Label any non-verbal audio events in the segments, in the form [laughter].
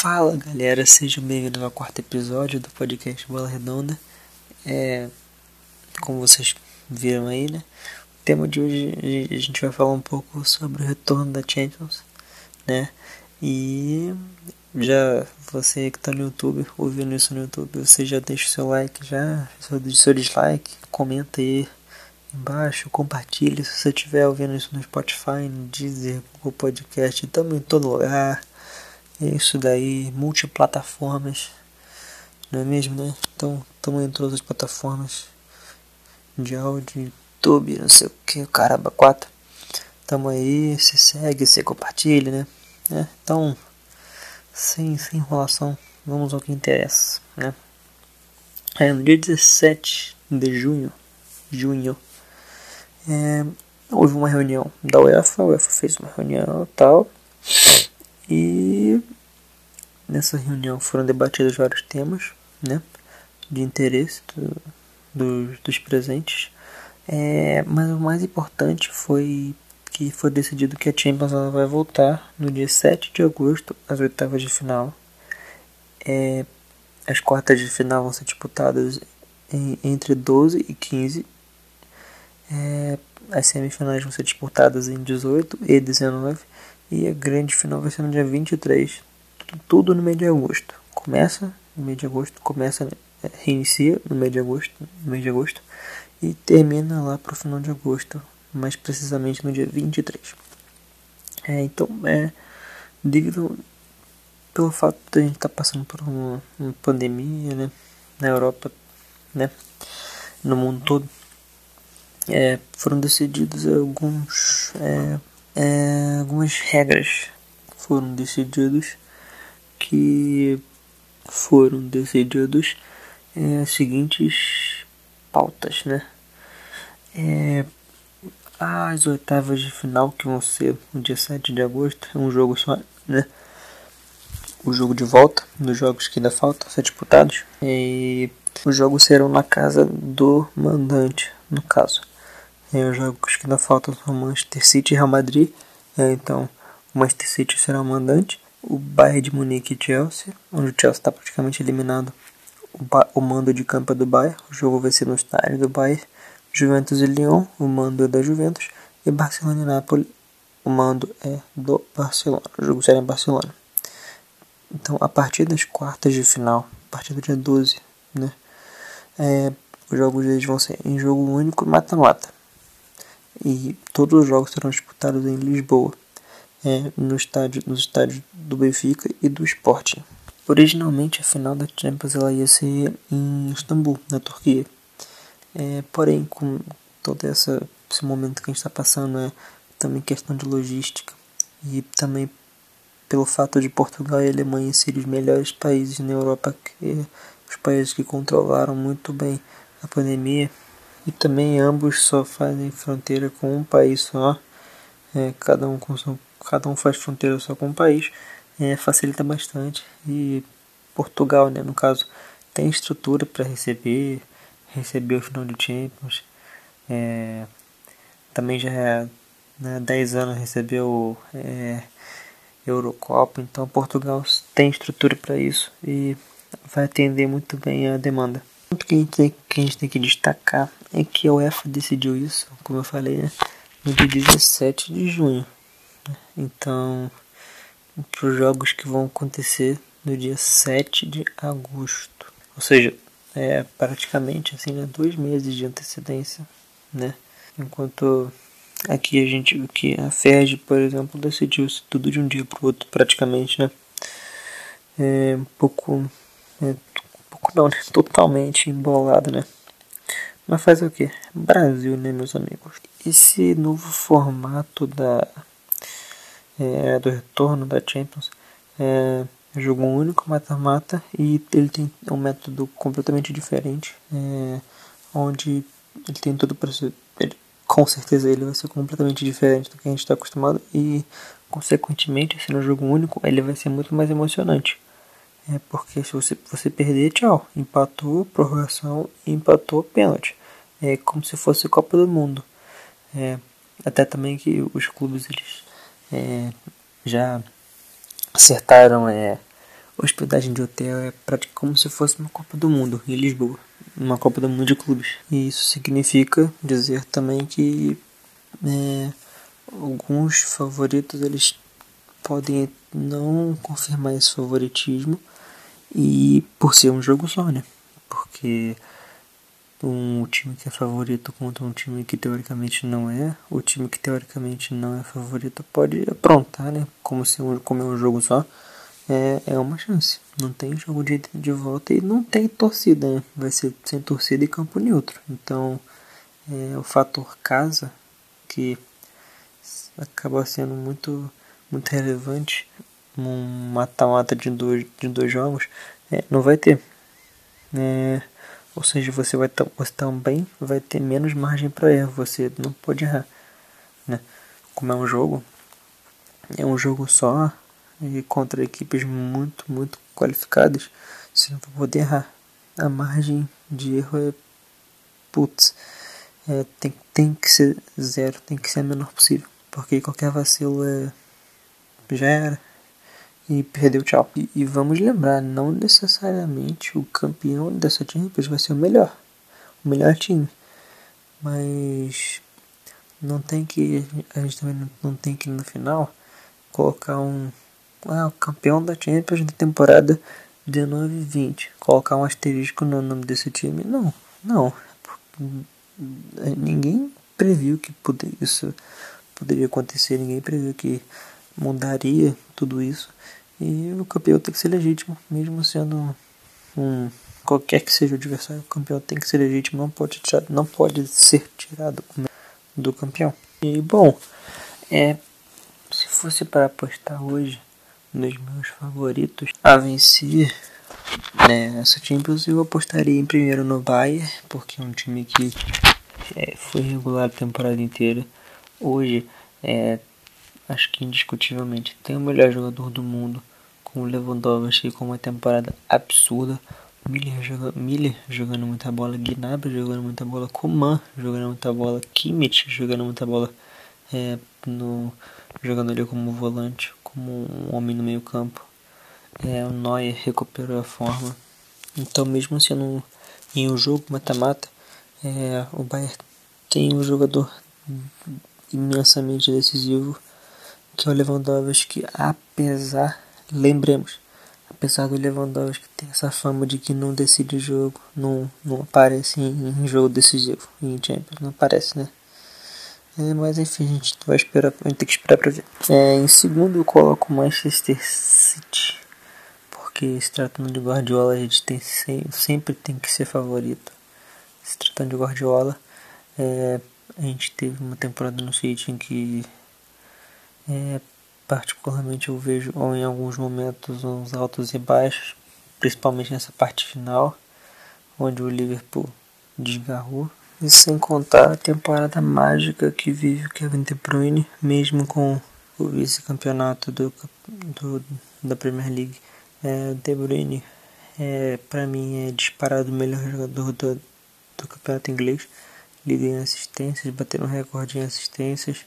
Fala galera, sejam bem-vindos ao quarto episódio do podcast Bola Redonda. É, como vocês viram aí, né? O tema de hoje a gente vai falar um pouco sobre o retorno da Champions, né? E já você que está no YouTube, ouvindo isso no YouTube, você já deixa o seu like, já seu, seu dislike, comenta aí embaixo, compartilha se você estiver ouvindo isso no Spotify, no Deezer, Google Podcast, também em todo lugar é isso daí, multiplataformas, não é mesmo, né? Então, estamos em todas as plataformas de áudio, YouTube, não sei o que, caramba, quatro. Tamo aí, se segue, se compartilha, né? É, então, sem, sem enrolação, vamos ao que interessa, né? É, no dia 17 de junho, junho, é, houve uma reunião da UEFA, a UEFA fez uma reunião e tal, e nessa reunião foram debatidos vários temas né, de interesse do, do, dos presentes. É, mas o mais importante foi que foi decidido que a Champions vai voltar no dia 7 de agosto, às oitavas de final. É, as quartas de final vão ser disputadas em, entre 12 e 15. É, as semifinais vão ser disputadas em 18 e 19 e a grande final vai ser no dia 23. Tudo no mês de agosto. Começa no mês de agosto, começa, é, reinicia no mês de agosto, no mês de agosto e termina lá para o final de agosto, mais precisamente no dia 23. É, então, é, devido pelo fato de a gente estar tá passando por uma, uma, pandemia, né, na Europa, né, no mundo todo, é, foram decididos alguns é, é, algumas regras foram decididas que foram decididos é, as seguintes pautas, né? É, as oitavas de final que vão ser no dia 7 de agosto, é um jogo só, né? O jogo de volta, dos jogos que ainda faltam ser disputados. E os jogos serão na casa do mandante, no caso. É, os jogos que ainda faltam são Manchester City e Real Madrid. É, então, o Manchester City será o mandante. O Bayern de Munique e Chelsea, onde o Chelsea está praticamente eliminado. O, o, mando de campo é do Bayern. O jogo vai ser no estádio do Bayern. Juventus e Lyon, o mando é da Juventus. E Barcelona e Napoli, o mando é do Barcelona. O jogo será em Barcelona. Então, a partir das quartas de final, a partir do dia 12, né? É, os jogos deles vão ser em jogo único mata-mata e todos os jogos serão disputados em Lisboa, é, no estádio, nos estádios do Benfica e do Sporting. Originalmente a final da Champions ela ia ser em Istambul, na Turquia. É, porém, com todo essa, esse momento que a gente está passando, é também questão de logística e também pelo fato de Portugal e Alemanha serem os melhores países na Europa, que os países que controlaram muito bem a pandemia, e também ambos só fazem fronteira com um país só, é, cada, um com seu, cada um faz fronteira só com um país, é, facilita bastante. E Portugal, né, no caso, tem estrutura para receber, receber o final de Champions, é, também já é né, 10 anos recebeu é, Eurocopa, então Portugal tem estrutura para isso e vai atender muito bem a demanda. O que a, gente tem, que a gente tem que destacar é que a UEFA decidiu isso, como eu falei, né, no dia 17 de junho. Então, para os jogos que vão acontecer no dia 7 de agosto. Ou seja, é praticamente assim, né, dois meses de antecedência, né? Enquanto aqui a gente, que a Ferg, por exemplo, decidiu isso tudo de um dia para o outro, praticamente, né? É um pouco é, pouco não, né? Totalmente embolado, né? Mas faz o que? Brasil, né, meus amigos? Esse novo formato da é, do retorno da Champions é jogo único, mata-mata, e ele tem um método completamente diferente, é, onde ele tem tudo para ser. Com certeza ele vai ser completamente diferente do que a gente está acostumado e, consequentemente, sendo um jogo único, ele vai ser muito mais emocionante. É porque se você, você perder, tchau. Empatou, prorrogação, empatou, pênalti. É como se fosse Copa do Mundo. É, até também que os clubes eles é, já acertaram é, hospedagem de hotel é praticamente como se fosse uma Copa do Mundo em Lisboa, uma Copa do Mundo de clubes. E isso significa dizer também que é, alguns favoritos eles podem não confirmar esse favoritismo e por ser um jogo só, né? Porque um time que é favorito contra um time que teoricamente não é, o time que teoricamente não é favorito pode aprontar, né? Como se como é um jogo só, é, é uma chance. Não tem jogo de de volta e não tem torcida, né? Vai ser sem torcida e campo neutro. Então, é, o fator casa que acaba sendo muito muito relevante um mata-mata de dois, de dois jogos é, não vai ter. É, ou seja, você vai você também vai ter menos margem para erro, você não pode errar. Né? Como é um jogo, é um jogo só e contra equipes muito, muito qualificadas, você não vai poder errar. A margem de erro é putz, é, tem, tem que ser zero, tem que ser a menor possível, porque qualquer vacilo é já era e perdeu tchau. E, e, vamos lembrar, não necessariamente o campeão dessa Champions vai ser o melhor, o melhor time, mas não tem que a gente também não, tem que no final colocar um ah, o campeão da Champions da temporada 19 e 20, colocar um asterisco no nome desse time, não, não, ninguém previu que poder, isso poderia acontecer, ninguém previu que mudaria tudo isso. E o campeão tem que ser legítimo, mesmo sendo um qualquer que seja o adversário, o campeão tem que ser legítimo, não pode não pode ser tirado do campeão. E bom, é se fosse para apostar hoje nos meus favoritos a vencer né, essa Champions, eu apostaria em primeiro no Bayern, porque é um time que é, foi regular a temporada inteira. Hoje, é, acho que indiscutivelmente tem o melhor jogador do mundo com o Lewandowski com uma temporada absurda. Miller, joga, Miller jogando muita bola, Gnabry jogando muita bola, Coman jogando muita bola, Kimmich jogando muita bola, é, no, jogando ali como volante, como um homem no meio campo. É, o Neuer recuperou a forma. Então mesmo sendo em um jogo mata-mata, é, o Bayern tem um jogador imensamente decisivo que é o Lewandowski, apesar Lembremos, apesar do Lewandowski ter essa fama de que não decide jogo, não, não aparece em, em jogo decisivo, em Champions, não aparece, né? É, mas enfim, a gente vai esperar, gente tem que esperar pra ver. É, em segundo eu coloco Manchester City, porque se tratando de Guardiola a gente tem, sempre tem que ser favorito. Se tratando de Guardiola, é, a gente teve uma temporada no City em que é, particularmente eu vejo em alguns momentos uns altos e baixos, principalmente nessa parte final, onde o Liverpool desgarrou. E sem contar a temporada mágica que vive o Kevin De Bruyne, mesmo com o vice-campeonato do, do, da Premier League. É, De Bruyne, é, para mim, é disparado o melhor jogador do, do campeonato inglês. Líder em assistências, batendo um recorde em assistências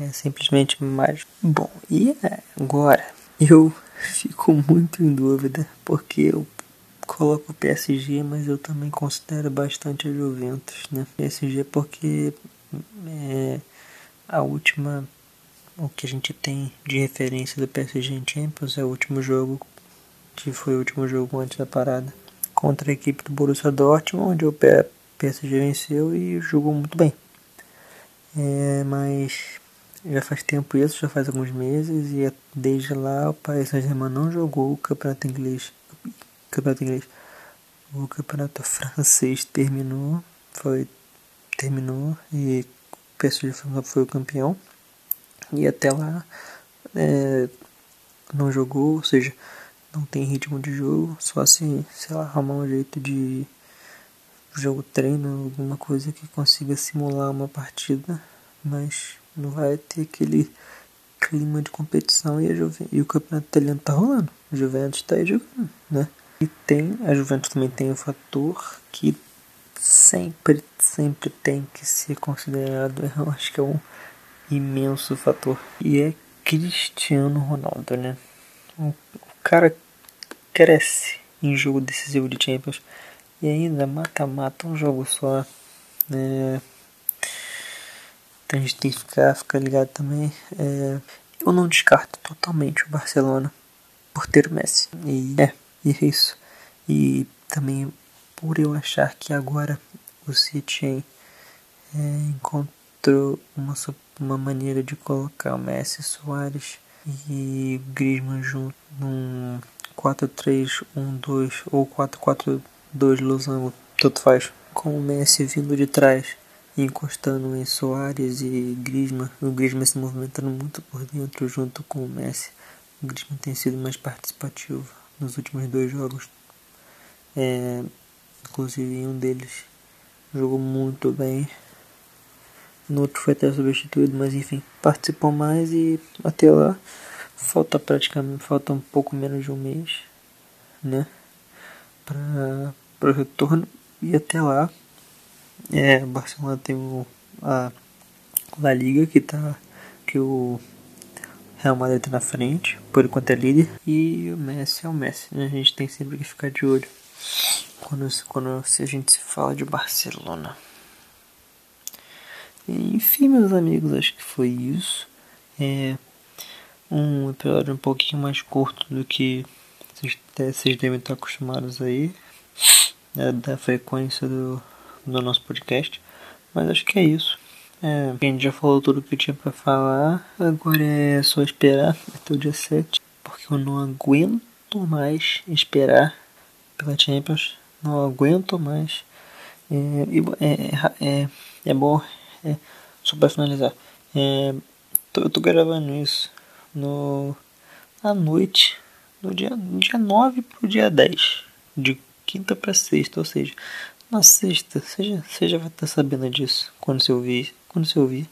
é simplesmente mágico. Bom, e agora eu fico muito em dúvida porque eu coloco o PSG, mas eu também considero bastante a Juventus, né? PSG porque é a última o que a gente tem de referência do PSG em Champions é o último jogo que foi o último jogo antes da parada contra a equipe do Borussia Dortmund, onde o PSG venceu e jogou muito bem. É, mas já faz tempo isso, já faz alguns meses, e desde lá o Paris Saint-Germain não jogou o campeonato inglês. Campeonato inglês. O campeonato francês terminou, foi terminou e o PSG foi o campeão. E até lá é, não jogou, ou seja, não tem ritmo de jogo, só se, sei lá, arrumar um jeito de jogo treino, alguma coisa que consiga simular uma partida, mas não vai ter aquele clima de competição e, a Juve... e o campeonato italiano tá rolando. A Juventus tá aí jogando, né? E tem, a Juventus também tem o fator que sempre, sempre tem que ser considerado, [laughs] eu acho que é um imenso fator. E é Cristiano Ronaldo, né? O cara cresce em jogo decisivo de Champions. E ainda mata-mata um jogo só. É... A gente tem que ficar, ficar ligado também. É... Eu não descarto totalmente o Barcelona por ter o Messi. E é, e é isso. E também por eu achar que agora o City é, encontrou uma, uma maneira de colocar o Messi, Soares e Griezmann junto num 4-3-1-2 ou 4-4-2 losango, tanto faz, com o Messi vindo de trás encostando em Soares e Griezmann, o Griezmann se movimentando muito por dentro junto com o Messi. O Griezmann tem sido mais participativo nos últimos dois jogos, é, inclusive em um deles jogou muito bem. No outro foi até substituído, mas enfim, participou mais e até lá falta praticamente falta um pouco menos de um mês, né, para o retorno e até lá é, o Barcelona tem o, a La Liga que tá que o Real Madrid tá na frente, por enquanto é líder e o Messi é o Messi, né? a gente tem sempre que ficar de olho quando, quando se a gente se fala de Barcelona. Enfim, meus amigos, acho que foi isso. É um episódio um pouquinho mais curto do que vocês, devem estar acostumados aí, né, da frequência do, do nosso podcast. Mas acho que é isso. É, a gente já falou tudo que tinha para falar. Agora é só esperar até o dia 7. Porque eu não aguento mais esperar pela Champions. Não aguento mais. É, é, é, é bom é, só para finalizar, é, tô, eu tô gravando isso no à noite, no dia, no dia 9 pro dia 10, de quinta para sexta, ou seja, na sexta, seja, você já vai estar tá sabendo disso quando você ouvir, quando você ouvir.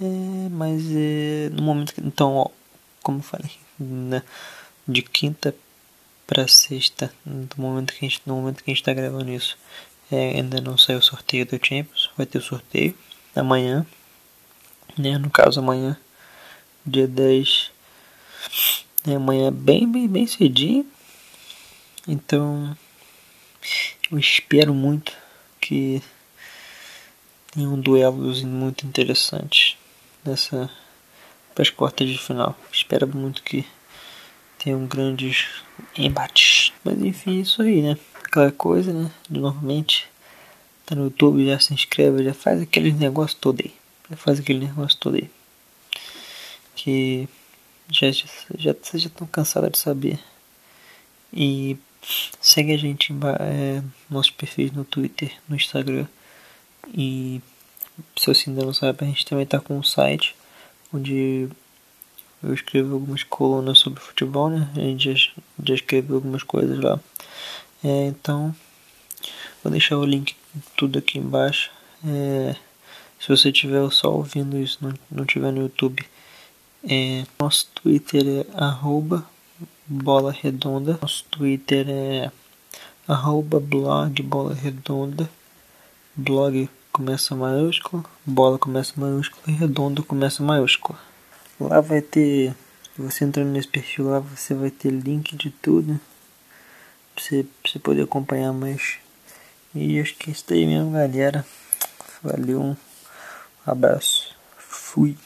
É, mas é, no momento que, então, ó, como eu falei, né, de quinta para sexta, no momento que a gente, no momento que a gente está gravando isso, é, ainda não saiu o sorteio do Champions, vai ter o sorteio amanhã, né? No caso amanhã, dia 10, né? amanhã bem, bem, bem cedinho. Então, eu espero muito que tenha um duelos muito interessante nessa para as quartas de final. Espero muito que tenham grandes embates. Mas enfim, isso aí, né? Aquela coisa, né? Novamente tá no YouTube, já se inscreve, já faz aquele negócio todo aí. Já faz aquele negócio todo aí. Que já, já, já vocês já estão cansados de saber. E segue a gente em é, nossos no Twitter, no Instagram. E se você ainda não sabe, a gente também tá com um site onde eu escrevo algumas colunas sobre futebol, né? A gente já, já escreveu algumas coisas lá. É, então, vou deixar o link tudo aqui embaixo. É, se você estiver só ouvindo isso, não, não tiver no YouTube, é, nosso Twitter é arroba bola redonda. Nosso Twitter é arroba blog bola redonda. Blog começa maiúsculo, bola começa maiúsculo e redonda começa maiúsculo. Lá vai ter, você entrando nesse perfil lá, você vai ter link de tudo. Pra você, pra você poder acompanhar mais e acho que é isso aí mesmo, galera. Valeu, um abraço. Fui.